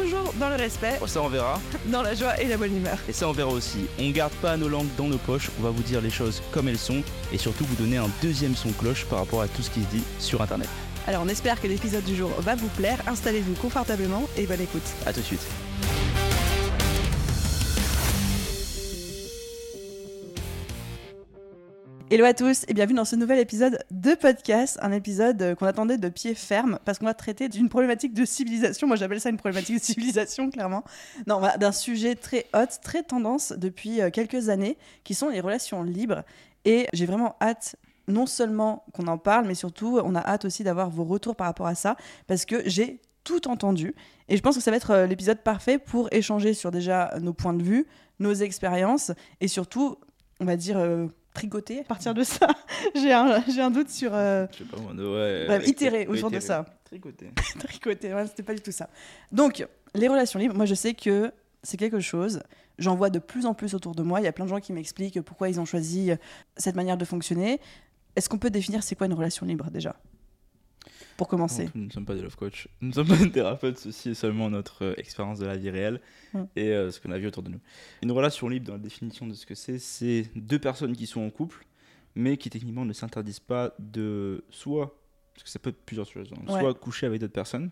toujours dans le respect, Oh, ça on verra. dans la joie et la bonne humeur. Et ça on verra aussi. On garde pas nos langues dans nos poches, on va vous dire les choses comme elles sont et surtout vous donner un deuxième son cloche par rapport à tout ce qui se dit sur internet. Alors on espère que l'épisode du jour va vous plaire, installez-vous confortablement et bonne écoute. A tout de suite. Hello à tous et bienvenue dans ce nouvel épisode de podcast, un épisode euh, qu'on attendait de pied ferme parce qu'on va traiter d'une problématique de civilisation. Moi j'appelle ça une problématique de civilisation clairement. Non, d'un sujet très hot, très tendance depuis euh, quelques années qui sont les relations libres et j'ai vraiment hâte non seulement qu'on en parle mais surtout on a hâte aussi d'avoir vos retours par rapport à ça parce que j'ai tout entendu et je pense que ça va être euh, l'épisode parfait pour échanger sur déjà nos points de vue, nos expériences et surtout on va dire tricoter à partir de ça. j'ai un, j'ai un doute sur euh, Je sais pas moi, ouais. Bref, itérer autour de ça. Tricoter. tricoter. Ouais, c'était pas du tout ça. Donc, les relations libres, moi je sais que c'est quelque chose. J'en vois de plus en plus autour de moi. Il y a plein de gens qui m'expliquent pourquoi ils ont choisi cette manière de fonctionner. Est-ce qu'on peut définir c'est quoi une relation libre déjà? Pour commencer. Nous ne sommes pas des love coach, nous ne sommes pas des thérapeutes, ceci est seulement notre euh, expérience de la vie réelle Mm. et euh, ce qu'on a vu autour de nous. Une relation libre, dans la définition de ce que c'est, c'est deux personnes qui sont en couple, mais qui techniquement ne s'interdisent pas de soit, parce que ça peut être plusieurs choses, hein, Ouais. soit coucher avec d'autres personnes,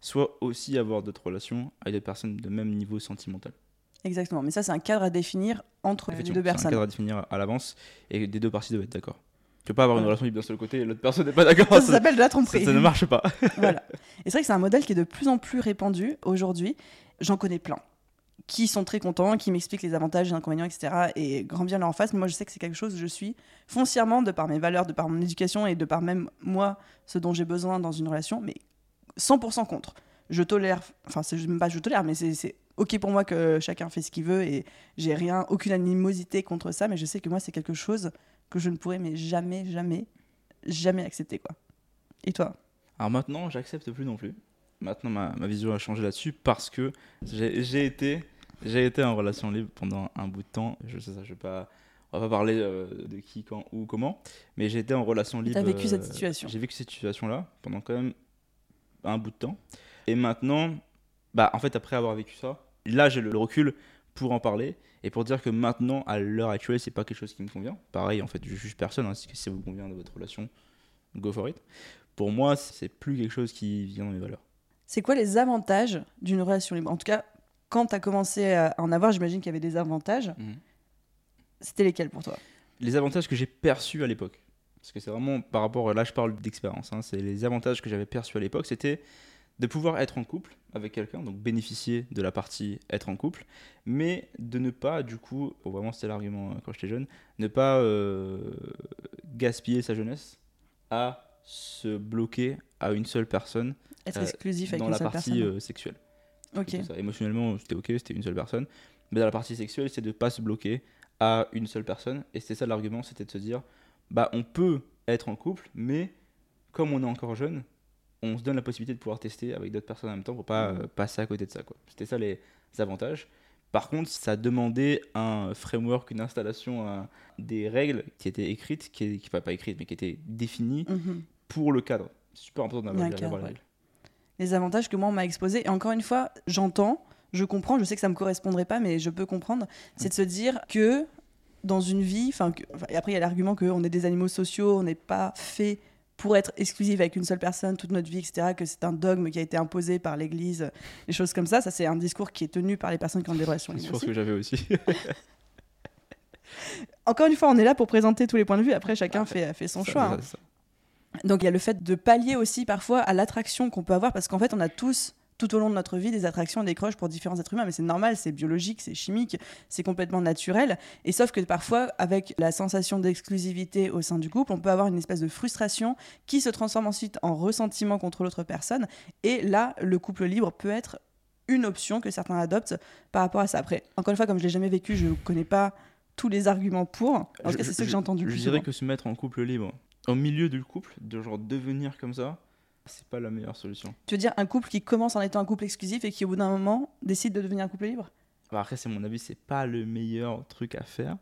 soit aussi avoir d'autres relations avec d'autres personnes de même niveau sentimental. Exactement. Mais ça, c'est un cadre à définir entre les deux c'est un personnes. cadre à définir à l'avance et des deux parties doivent être d'accord. Tu peux pas avoir une relation libre d'un seul côté et l'autre personne n'est pas d'accord. Ça, s'appelle de la tromperie. ça ne marche pas. voilà. Et c'est vrai que c'est un modèle qui est de plus en plus répandu aujourd'hui. J'en connais plein qui sont très contents, qui m'expliquent les avantages, les inconvénients, etc. Et grand bien leur en face. Mais moi, je sais que c'est quelque chose, je suis foncièrement, de par mes valeurs, de par mon éducation et de par même moi, ce dont j'ai besoin dans une relation, mais 100% contre. Je tolère, enfin, c'est même pas je tolère, mais c'est- c'est ok pour moi que chacun fait ce qu'il veut et j'ai rien, aucune animosité contre ça, mais je sais que moi, c'est quelque chose que je ne pourrais mais jamais, jamais, jamais accepter, quoi. Et toi? Alors maintenant, j'accepte plus non plus. Maintenant, ma, ma vision a changé là-dessus parce que j'ai été, j'ai été en relation libre pendant un bout de temps. Je sais ça, je vais pas, on va pas parler euh, de qui, quand, où, comment, mais j'ai été en relation libre. T'as vécu cette euh, situation? J'ai vécu cette situation-là pendant quand même un bout de temps. Et maintenant, bah en fait, après avoir vécu ça, là j'ai le, le recul pour en parler et pour dire que maintenant, à l'heure actuelle, c'est pas quelque chose qui me convient. Pareil, en fait, je juge personne. Hein, si ça vous convient de votre relation, go for it. Pour moi, c'est plus quelque chose qui vient dans mes valeurs. C'est quoi les avantages d'une relation libre? En tout cas, quand tu as commencé à en avoir, j'imagine qu'il y avait des avantages. Mhm. C'était lesquels pour toi? Les avantages que j'ai perçus à l'époque, parce que c'est vraiment par rapport, là je parle d'expérience, hein, c'est les avantages que j'avais perçus à l'époque, c'était de pouvoir être en couple avec quelqu'un, donc bénéficier de la partie être en couple, mais de ne pas, du coup, bon, vraiment c'était l'argument euh, quand j'étais jeune, ne pas euh, gaspiller sa jeunesse à se bloquer à une seule personne Être Euh, exclusif avec dans une la seule partie personne euh, sexuelle. Ok. Émotionnellement, c'était ok, c'était une seule personne. Mais dans la partie sexuelle, c'est de ne pas se bloquer à une seule personne. Et c'était ça l'argument, c'était de se dire, bah on peut être en couple, mais comme on est encore jeune, on se donne la possibilité de pouvoir tester avec d'autres personnes en même temps pour pas Mhm. euh, passer à côté de ça. quoi. C'était ça les avantages. Par contre, ça demandait un framework, une installation, un- des règles qui étaient écrites, qui, qui pas, pas écrites, mais qui étaient définies Mhm. pour le cadre. C'est super important d'avoir un d'avoir cadre, les ouais. règles. Les avantages que moi, on m'a exposé. Et encore une fois, j'entends, je comprends, je sais que ça me correspondrait pas, mais je peux comprendre. C'est de se dire que dans une vie, enfin, enfin, après, il y a l'argument qu'on est des animaux sociaux, on n'est pas fait pour être exclusif avec une seule personne toute notre vie, etc., que c'est un dogme qui a été imposé par l'Église, des choses comme ça. Ça, c'est un discours qui est tenu par les personnes qui ont des relations C'est ce que j'avais aussi. Encore une fois, on est là pour présenter tous les points de vue. Après, chacun fait, fait son Ça, choix. ça, hein. ça. Donc, il y a le fait de pallier aussi parfois à l'attraction qu'on peut avoir, parce qu'en fait, on a tous, tout au long de notre vie, des attractions, des croches pour différents êtres humains, mais c'est normal, c'est biologique, c'est chimique, c'est complètement naturel. Et sauf que parfois, avec la sensation d'exclusivité au sein du couple, on peut avoir une espèce de frustration qui se transforme ensuite en ressentiment contre l'autre personne. Et là, le couple libre peut être une option que certains adoptent par rapport à ça. Après, encore une fois, comme je l'ai jamais vécu, je ne connais pas tous les arguments pour. En tout cas, c'est ceux que j'ai entendus. le Je plus dirais souvent. que se mettre en couple libre, au milieu du couple, de genre devenir comme ça, c'est pas la meilleure solution. Tu veux dire un couple qui commence en étant un couple exclusif et qui au bout d'un moment décide de devenir un couple libre? Bah, après, c'est mon avis, c'est pas le meilleur truc à faire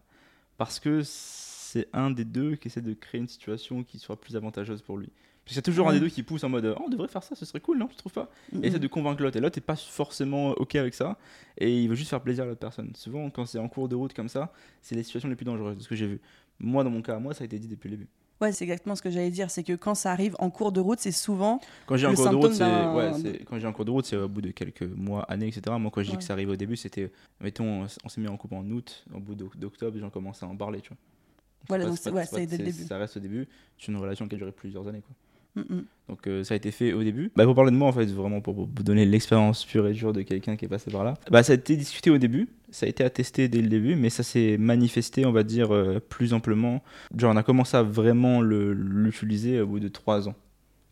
parce que c'est un des deux qui essaie de créer une situation qui soit plus avantageuse pour lui. Parce qu'il y a toujours un des Ouais. deux qui pousse en mode oh, on devrait faire ça, ce serait cool, non Tu trouves pas. Et essaie de convaincre l'autre. Et l'autre n'est pas forcément OK avec ça. Et il veut juste faire plaisir à l'autre personne. Souvent, quand c'est en cours de route comme ça, c'est les situations les plus dangereuses de ce que j'ai vu. Moi, dans mon cas, moi, ça a été dit depuis le début. Ouais, c'est exactement ce que j'allais dire. C'est que quand ça arrive en cours de route, c'est souvent. Quand j'ai un Le cours de route, c'est ouais, quand j'ai un cours de route, c'est au bout de quelques mois, années, etc. Moi, quand je dis Ouais. que ça arrive au début, c'était, mettons, on s'est mis en couple en août, au bout d'oc- d'octobre, gens commençaient à en parler, tu vois. Voilà, donc ouais, dès le début. Ça reste au début. C'est une relation qui a duré plusieurs années, quoi. Donc euh, ça a été fait au début. Bah, pour parler de moi, en fait, vraiment pour vous donner l'expérience pure et dure de quelqu'un qui est passé par là. Bah, ça a été discuté au début, ça a été attesté dès le début, mais ça s'est manifesté, on va dire, euh, plus amplement. Genre, on a commencé à vraiment le- l'utiliser au bout de trois ans.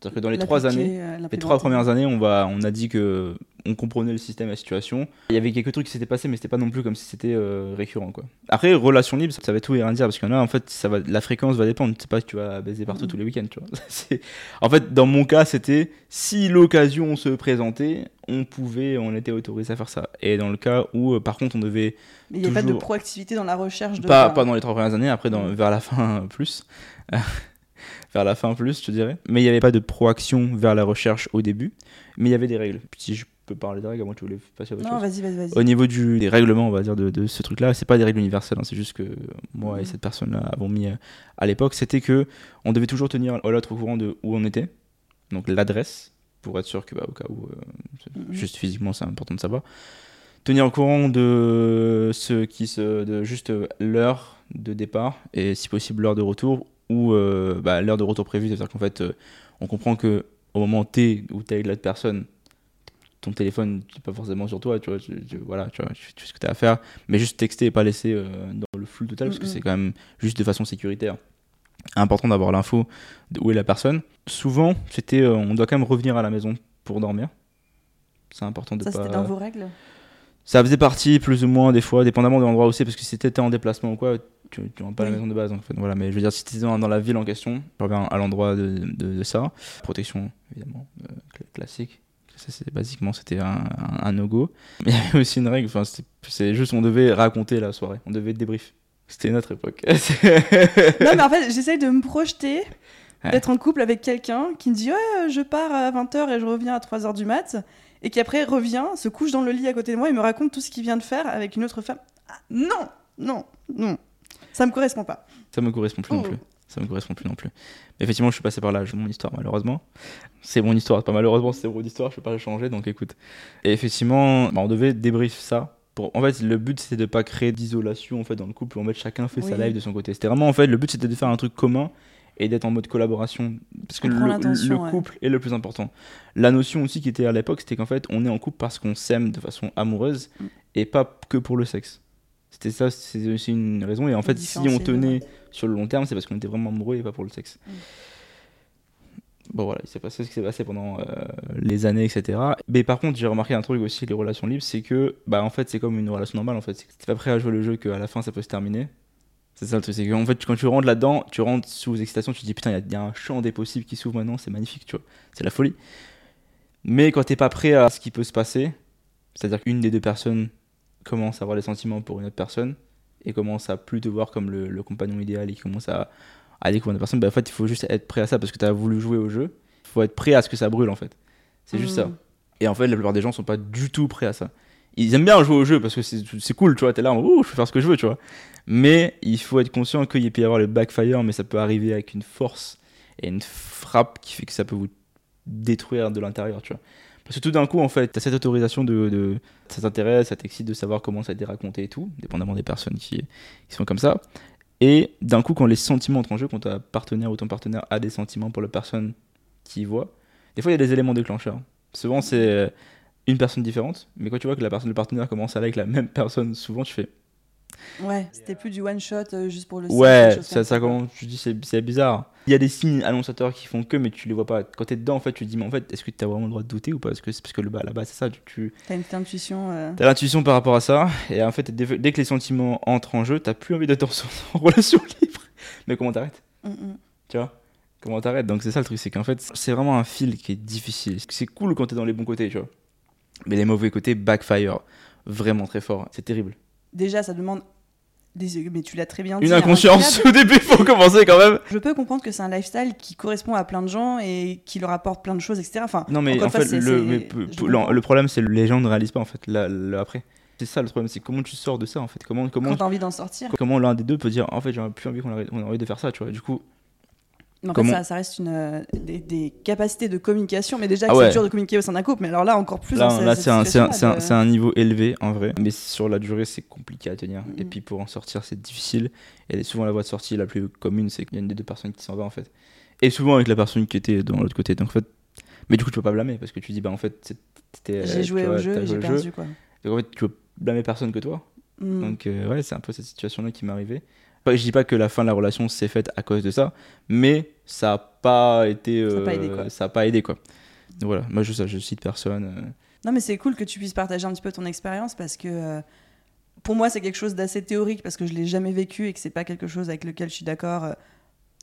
C'est-à-dire que dans les trois années, euh, les trois premières années, on, va, on a dit que on comprenait le système la situation. Il y avait quelques trucs qui s'étaient passés, mais c'était pas non plus comme si c'était euh, récurrent. Quoi. Après, relation libre, ça va tout et rien dire, parce qu'il y en a, en fait, ça va, la fréquence va dépendre. C'est pas que tu vas baiser partout Mhm. tous les week-ends, tu vois. En fait, dans mon cas, c'était si l'occasion se présentait, on pouvait, on était autorisé à faire ça. Et dans le cas où, euh, par contre, on devait Mais il n'y a pas de proactivité dans la recherche de. pas, pas dans les trois premières années, après dans, Mm. vers la fin plus. Vers la fin plus, je dirais. Mais il n'y avait pas de proaction vers la recherche au début. Mais il y avait des règles. Puis si je peux parler des règles, moi tu voulais passer à autre Non, chose. vas-y, vas-y, vas-y. Au niveau du, des règlements, on va dire, de, de ce truc-là, c'est pas des règles universelles. hein, c'est juste que moi et Mm. cette personne-là avons mis euh, à l'époque, c'était que on devait toujours tenir l'autre au courant de où on était. Donc l'adresse, pour être sûr que, bah, au cas où, euh, Mhm. juste physiquement, c'est important de savoir. Tenir au courant de ce qui se, de juste euh, l'heure de départ et si possible l'heure de retour ou euh, bah, l'heure de retour prévue. C'est-à-dire qu'en fait, euh, on comprend que au moment T où tu es avec l'autre personne, ton téléphone n'est pas forcément sur toi, tu vois, tu, tu- voilà, tu, vois, tu, tu fais ce que tu as à faire, mais juste texter et pas laisser euh, dans le flou total parce que c'est quand même juste de façon sécuritaire. Important d'avoir l'info de où est la personne. Souvent, c'était, euh, on doit quand même revenir à la maison pour dormir. C'est important de Ça, pas. c'était dans vos règles? Ça faisait partie plus ou moins des fois, dépendamment de l'endroit où c'est, parce que si t'étais en déplacement ou quoi, tu, tu rentres pas à la maison de base en fait. Voilà, mais je veux dire, si t'étais dans, dans la ville en question, je reviens à l'endroit de, de- de ça. Protection, évidemment, euh, cl- classique. Ça, c'est basiquement, c'était un, un, un no-go. Mais il y avait aussi une règle, enfin, c'est juste, on devait raconter la soirée, on devait débrief. C'était notre époque. Non, mais en fait, j'essaye de me projeter, Ouais. d'être en couple avec quelqu'un qui me dit Ouais, je pars à 20h et je reviens à 3h du mat. Et qui après revient, se couche dans le lit à côté de moi et me raconte tout ce qu'il vient de faire avec une autre femme. Ah, non, non, non. Ça me correspond pas. Ça me correspond plus non Oh. plus. Ça me correspond plus non plus. Mais effectivement, je suis passé par là. J'ai mon histoire, malheureusement. C'est mon histoire. Pas malheureusement, c'est mon histoire. Je peux pas le changer. Donc écoute. Et effectivement, bah, on devait débrief ça. En fait, le but c'était de pas créer d'isolation en fait dans le couple. En fait, chacun fait sa live de son côté. C'était vraiment en fait le but c'était de faire un truc commun et d'être en mode collaboration. Parce que le, le ouais. couple est le plus important. La notion aussi qui était à l'époque, c'était qu'en fait, on est en couple parce qu'on s'aime de façon amoureuse Mm. et pas que pour le sexe. C'était ça, c'est aussi une raison. Et en fait, si on tenait sur le long terme, c'est parce qu'on était vraiment amoureux et pas pour le sexe. Mm. Bon voilà, il s'est passé ce qui s'est passé pendant euh, les années, etc. Mais par contre, j'ai remarqué un truc aussi, les relations libres, c'est que, bah en fait, c'est comme une relation normale, en fait. C'est que t'es pas prêt à jouer le jeu qu'à la fin, ça peut se terminer. C'est ça le truc, c'est qu'en fait, quand tu rentres là-dedans, tu rentres sous excitation, tu te dis putain, il y y, a un champ des possibles qui s'ouvre maintenant, c'est magnifique, tu vois. C'est la folie. Mais quand t'es pas prêt à ce qui peut se passer, c'est-à-dire qu'une des deux personnes commence à avoir des sentiments pour une autre personne et commence à plus te voir comme le, le compagnon idéal et qui commence à, à découvrir une personne, bah, en fait, il faut juste être prêt à ça parce que tu as voulu jouer au jeu. Il faut être prêt à ce que ça brûle, en fait. C'est juste Mm. ça. Et en fait, la plupart des gens sont pas du tout prêts à ça. Ils aiment bien jouer au jeu parce que c'est cool, tu vois. T'es là, Ouh, je peux faire ce que je veux, tu vois. Mais il faut être conscient qu'il peut y avoir le backfire, mais ça peut arriver avec une force et une frappe qui fait que ça peut vous détruire de l'intérieur, tu vois. Parce que tout d'un coup, en fait, t'as cette autorisation de, de ça t'intéresse, ça t'excite de savoir comment ça a été raconté et tout, dépendamment des personnes qui, qui sont comme ça. Et d'un coup, quand les sentiments entrent en jeu, quand ta partenaire ou ton partenaire a des sentiments pour la personne qui y voit, des fois il y a des éléments déclencheurs. Souvent c'est euh, une personne différente, mais quand tu vois que la personne, le partenaire commence à aller avec la même personne, souvent tu fais Ouais, c'était plus du one shot euh, juste pour le ouais, choses ça, comme ça tu dis c'est c'est bizarre. Il y a des signes annonçateurs qui font que, mais tu les vois pas. Quand t'es dedans, en fait, tu te dis, mais en fait, est-ce que tu as vraiment le droit de douter ou pas? Parce que c'est parce que le bas, là-bas, c'est ça, tu, tu T'as une petite intuition. euh, as l'intuition par rapport à ça, et en fait, dès, dès que les sentiments entrent en jeu, t'as plus envie d'être en, en relation libre. Mais comment t'arrêtes? Mm, mm. Tu vois? Comment t'arrêtes? Donc c'est ça le truc, c'est qu'en fait, c'est vraiment un fil qui est difficile. C'est cool quand t'es dans les bons côtés, tu vois. Mais les mauvais côtés backfire vraiment très fort. C'est terrible. Déjà, ça demande. Des... Mais tu l'as très bien dit. Une inconscience au début, faut commencer quand même. Je peux comprendre que c'est un lifestyle qui correspond à plein de gens et qui leur apporte plein de choses, etc. Enfin, non, mais en fait, le, mais problème, c'est que les gens ne réalisent pas en fait la- après. C'est ça le problème, c'est comment tu sors de ça en fait. Comment, comment, Quand t'as envie d'en sortir. comment l'un des deux peut dire en fait, j'aurais plus envie qu'on a envie de faire ça, tu vois. Du coup, Mais en Comment- fait, ça, ça reste une, euh, des, des capacités de communication. Mais déjà, Ah ouais. c'est dur de communiquer au sein d'un couple. Mais alors là, encore plus. là, dans là c'est un, de- niveau élevé en vrai, mais sur la durée, c'est compliqué à tenir. Et Mhm. puis pour en sortir, c'est difficile. Et souvent, la voie de sortie la plus commune, c'est qu'il y a une des deux personnes qui s'en va en fait. Et souvent avec la personne qui était dans l'autre côté. Donc en fait, mais du coup, tu peux pas blâmer parce que tu dis bah en fait, c'est- t'étais- J'ai joué vois, au jeu, j'ai jeu. perdu, quoi. Donc en fait, tu peux blâmer personne que toi. Mm. Donc euh, ouais, c'est un peu cette situation-là qui m'est arrivée. Pas- Je dis pas que la fin de la relation s'est faite à cause de ça, mais ça a pas été, Ça a pas euh, aidé, quoi. ça a pas aidé quoi. Donc voilà, moi je, ça, je cite personne. euh. Non, mais c'est cool que tu puisses partager un petit peu ton expérience parce que euh, pour moi, c'est quelque chose d'assez théorique parce que je l'ai jamais vécu et que c'est pas quelque chose avec lequel je suis d'accord. euh,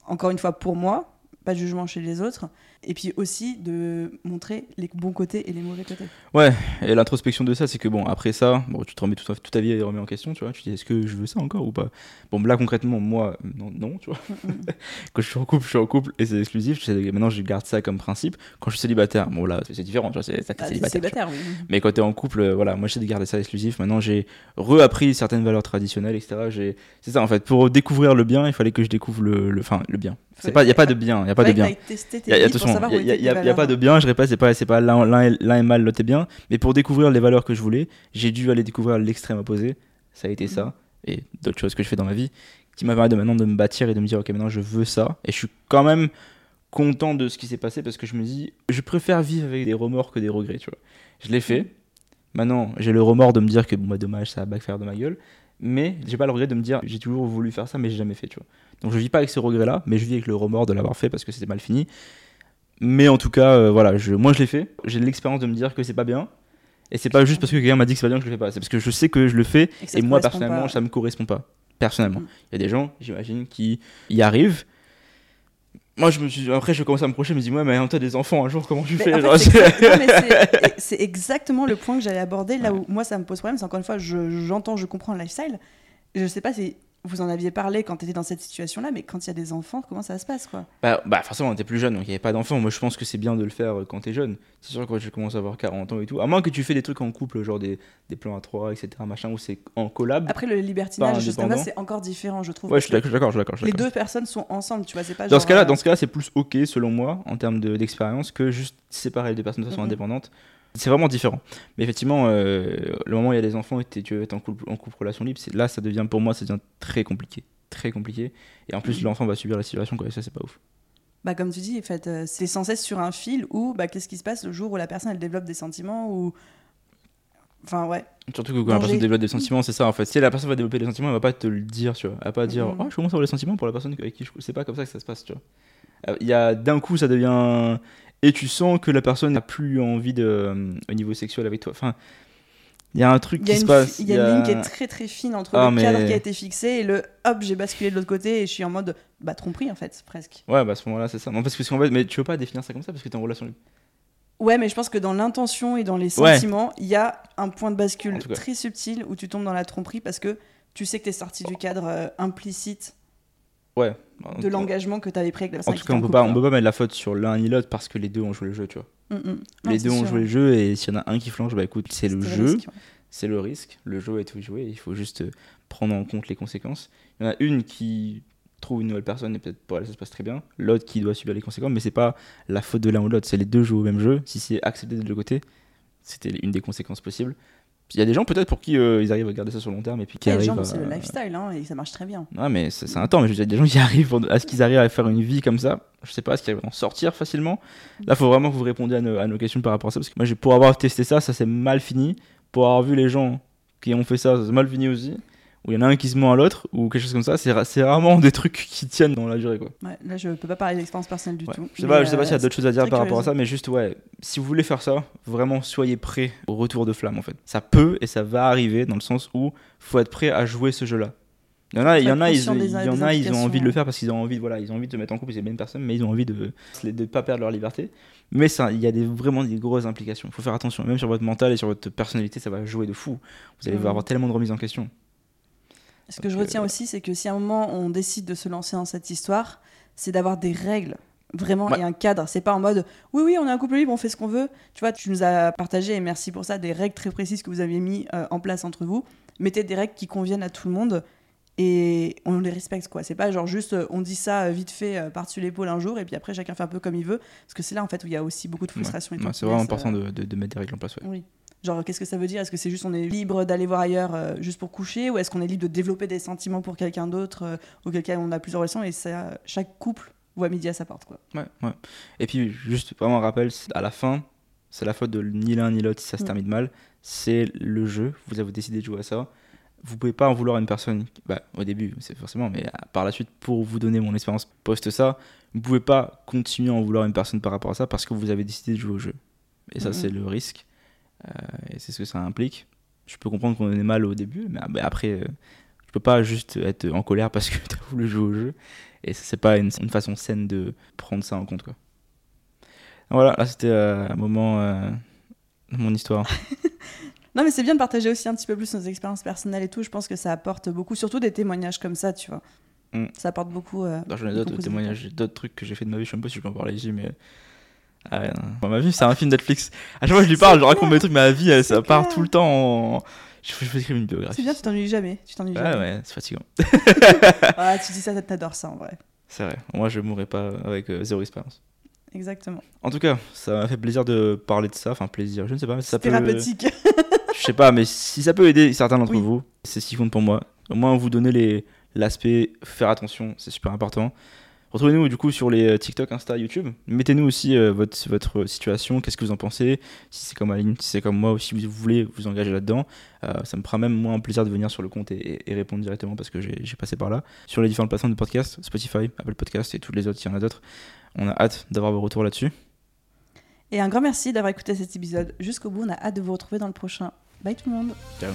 encore une fois, pour moi, pas de jugement chez les autres. Et puis aussi de montrer les bons côtés et les mauvais côtés. Ouais, et l'introspection de ça, c'est que bon, après ça, bon, tu te remets toute, toute ta vie remet en question, tu vois. Tu te dis, est-ce que je veux ça encore ou pas? Bon, là concrètement, moi, non, non tu vois. Mm, mm. Quand je suis en couple, je suis en couple et c'est exclusif. Je sais, maintenant, je garde ça comme principe. Quand je suis célibataire, bon là, c'est différent, tu vois. C'est Ah, t'es célibataire. tu vois. célibataire, oui. Mais quand t'es en couple, euh, voilà, moi j'essaie de garder ça exclusif. Maintenant, j'ai reappris certaines valeurs traditionnelles, etc. C'est ça, en fait, pour découvrir le bien, il fallait que je découvre le, le... enfin, le bien. C'est Fallait- pas, il y a pas de bien, il y a pas de bien. a- a- il où y a, a- a pas de bien, je répète, c'est pas, c'est pas l'un est, mal, l'autre est bien, mais pour découvrir les valeurs que je voulais, j'ai dû aller découvrir l'extrême opposé, ça a été ça, et d'autres choses que je fais dans ma vie, qui m'a permis de maintenant de me bâtir et de me dire, ok, maintenant je veux ça, et je suis quand même content de ce qui s'est passé parce que je me dis, je préfère vivre avec des remords que des regrets, tu vois. Je l'ai fait, maintenant j'ai le remords de me dire que, bon, bah dommage, ça va backfire de ma gueule, mais j'ai pas le regret de me dire, j'ai toujours voulu faire ça, mais j'ai jamais fait, tu vois. Donc je vis pas avec ce regret-là, mais je vis avec le remords de l'avoir fait parce que c'était mal fini. Mais en tout cas, euh, voilà, je, moi je l'ai fait. J'ai l'expérience de me dire que c'est pas bien. Et c'est pas juste parce que quelqu'un m'a dit que c'est pas bien que je le fais pas. C'est parce que je sais que je le fais Et moi personnellement, pas. ça me correspond pas. Personnellement. Mhm. Il y a des gens, j'imagine, qui y arrivent. Moi, je me suis... après, je commence à me projeter, je me dis, ouais, mais t'as des enfants un jour, comment tu Mais fais en Genre, fait, c'est exactement le point que j'allais aborder. Là où moi, ça me pose problème, c'est encore une fois, je- j'entends, je, comprends le lifestyle. Je sais pas si vous en aviez parlé quand tu étais dans cette situation-là, mais quand il y a des enfants, comment ça se passe quoi? Bah, bah, forcément, on était plus jeune, donc il n'y avait pas d'enfants. Moi, je pense que c'est bien de le faire euh, quand t'es jeune. C'est sûr que quand tu commences à avoir 40 ans et tout. À moins que tu fais des trucs en couple, genre des, des plans à 3, etc., machin, où c'est en collab. Après, le libertinage, comme ça, indépendant. c'est encore différent, je trouve. Ouais, je suis d'accord, je suis d'accord, Les deux personnes sont ensemble, tu vois, c'est pas Dans genre, ce cas-là, euh, dans ce cas-là, c'est plus ok selon moi en termes de- d'expérience que juste séparer les deux personnes de façon Mhm. indépendante. C'est vraiment différent. Mais effectivement, euh, le moment où il y a des enfants et tu veux être en couple, en couple relation libre, c'est là, ça devient pour moi, ça devient très compliqué, très compliqué. Et en plus, Mhm. l'enfant va subir la situation, quoi. Et ça, c'est pas ouf. Bah, comme tu dis, en fait, euh, c'est sans cesse sur un fil où bah, qu'est-ce qui se passe le jour où la personne elle développe des sentiments ou. Enfin, ouais. Surtout que quand la personne développe des sentiments, c'est ça en fait. Si la personne va développer des sentiments, elle va pas te le dire, tu vois. Elle va pas dire, Mhm. oh, je commence à avoir des sentiments pour la personne avec qui je. C'est pas comme ça que ça se passe, tu vois. Euh, Il y a d'un coup, ça devient. Et tu sens que la personne n'a plus envie de. euh, au niveau sexuel avec toi. Enfin, il y a un truc qui se passe. il y a une ligne qui est très très fine entre Ah, le mais- cadre qui a été fixé et le hop, j'ai basculé de l'autre côté et je suis en mode bah tromperie en fait, presque. Ouais, bah à ce moment-là, c'est ça. Non, parce que mais tu veux pas définir ça comme ça parce que t'es en relation libre. Ouais, mais je pense que dans l'intention et dans les sentiments, il y a un point de bascule très subtil où tu tombes dans la tromperie parce que tu sais que tu es sorti du cadre euh, implicite Ouais. de l'engagement que tu avais pris avec la En personne tout qui cas, on peut en pas, on peut pas mettre la faute sur l'un ni l'autre parce que les deux ont joué le jeu, tu vois. Mm, mm. Non, les deux ont joué le jeu et s'il y en a un qui flanche, bah écoute, c'est le jeu. ouais. c'est le risque. Le jeu est tout joué. Il faut juste euh, prendre en compte les conséquences. Il y en a une qui trouve une nouvelle personne et peut-être pour elle ça se passe très bien. L'autre qui doit subir les conséquences, mais c'est pas la faute de l'un ou l'autre. C'est les deux jouent au même jeu. Si c'est accepté des deux côtés, c'était une des conséquences possibles. Il y a des gens peut-être pour qui euh, ils arrivent à garder ça sur le long terme et puis qui Ouais, arrivent. gens, c'est le lifestyle hein, et ça marche très bien. Ouais, mais c'est un temps. Mais je veux dire, des gens qui arrivent pour- à ce qu'ils arrivent à faire une vie comme ça. Je sais pas, est-ce qu'ils arrivent à en sortir facilement? Là, faut vraiment que vous répondiez à nos, à nos questions par rapport à ça. Parce que moi, pour avoir testé ça, ça s'est mal fini. Pour avoir vu les gens qui ont fait ça, ça s'est mal fini aussi. Où il y en a un qui se ment à l'autre ou quelque chose comme ça. C'est ra- rarement des trucs qui tiennent dans la durée, quoi. Ouais, là, je peux pas parler d'expérience personnelle du Ouais. tout. Je sais pas, je sais pas s'il y a euh, d'autres choses à dire par rapport à ça, mais juste, ouais, si vous voulez faire ça, vraiment soyez prêt au retour de flamme en fait. Ça peut et ça va arriver dans le sens où faut être prêt à jouer ce jeu-là. Il y en a, il y en a, ils, conscient des- il y des en a, ils ont envie de le faire parce qu'ils ont envie, de, voilà, ils ont envie de se mettre en couple, c'est les mêmes personnes, mais ils ont envie de ne pas perdre leur liberté. Mais ça, il y a des, vraiment des grosses implications. Il faut faire attention, même sur votre mental et sur votre personnalité, ça va jouer de fou. Vous allez Mhm. avoir tellement de remises en question. Ce que je Donc, retiens euh, aussi, c'est que si à un moment on décide de se lancer dans cette histoire, c'est d'avoir des règles vraiment Ouais. et un cadre. C'est pas en mode oui, oui, on est un couple libre, on fait ce qu'on veut. Tu vois, tu nous as partagé, et merci pour ça, des règles très précises que vous aviez mis euh, en place entre vous. Mettez des règles qui conviennent à tout le monde et on les respecte, quoi. C'est pas genre juste euh, on dit ça euh, vite fait euh, par-dessus l'épaule un jour et puis après chacun fait un peu comme il veut. Parce que c'est là en fait où il y a aussi beaucoup de frustration. Ouais, c'est vraiment important euh, de, de- de mettre des règles en place. ouais. oui. Genre, qu'est-ce que ça veut dire? Est-ce que c'est juste on est libre d'aller voir ailleurs euh, juste pour coucher? Ou est-ce qu'on est libre de développer des sentiments pour quelqu'un d'autre euh, ou quelqu'un on a plusieurs relations Et ça, chaque couple voit midi à sa porte, quoi. Ouais, ouais. Et puis, juste vraiment un rappel, à la fin, c'est la faute de ni l'un ni l'autre si ça se Mm. termine mal. C'est le jeu. Vous avez décidé de jouer à ça. Vous pouvez pas en vouloir à une personne, bah, au début, c'est forcément, mais euh, par la suite, pour vous donner mon expérience post ça, vous pouvez pas continuer à en vouloir à une personne par rapport à ça parce que vous avez décidé de jouer au jeu. Et ça, Mhm. c'est le risque. Euh, et c'est ce que ça implique. Je peux comprendre qu'on est mal au début, mais après, euh, je peux pas juste être en colère parce que tu as voulu jouer au jeu. Et c'est pas une, une façon saine de prendre ça en compte. Quoi. Voilà, là c'était euh, un moment de mon histoire. Non, mais c'est bien de partager aussi un petit peu plus nos expériences personnelles et tout. Je pense que ça apporte beaucoup, surtout des témoignages comme ça, tu vois. Mm. Ça apporte beaucoup. euh, J'en ai d'autres témoignages, d'autres trucs que j'ai fait de ma vie. Je sais pas si je peux en parler ici, mais. Ah ouais, non. Ma vie, c'est un film Netflix. À chaque fois que je lui parle, je raconte mes trucs, ma vie, elle, ça part clair. tout le temps en. Je vais écrire une biographie. C'est bien, tu t'ennuies jamais. Tu t'ennuies jamais. ouais, c'est fatigant. Ah, tu dis ça, t'adores ça en vrai. C'est vrai. Moi, je mourrais pas avec euh, zéro expérience. Exactement. En tout cas, ça m'a fait plaisir de parler de ça. Enfin, plaisir, je ne sais pas. mais Ça peut... Thérapeutique. Je sais pas, mais si ça peut aider certains d'entre Oui. vous, c'est ce qui compte pour moi. Au moins, vous donner les... l'aspect faire attention, c'est super important. Retrouvez-nous du coup sur les euh, TikTok, Insta, YouTube. Mettez-nous aussi euh, votre, votre situation, qu'est-ce que vous en pensez, si c'est comme Aline, si c'est comme moi, ou si vous voulez vous engager là-dedans. Euh, ça me fera même moins un plaisir de venir sur le compte et, et répondre directement parce que j'ai passé par là. Sur les différentes plateformes de podcast, Spotify, Apple Podcast et toutes les autres, il y en a d'autres. On a hâte d'avoir vos retours là-dessus. Et un grand merci d'avoir écouté cet épisode jusqu'au bout. On a hâte de vous retrouver dans le prochain. Bye tout le monde. Ciao.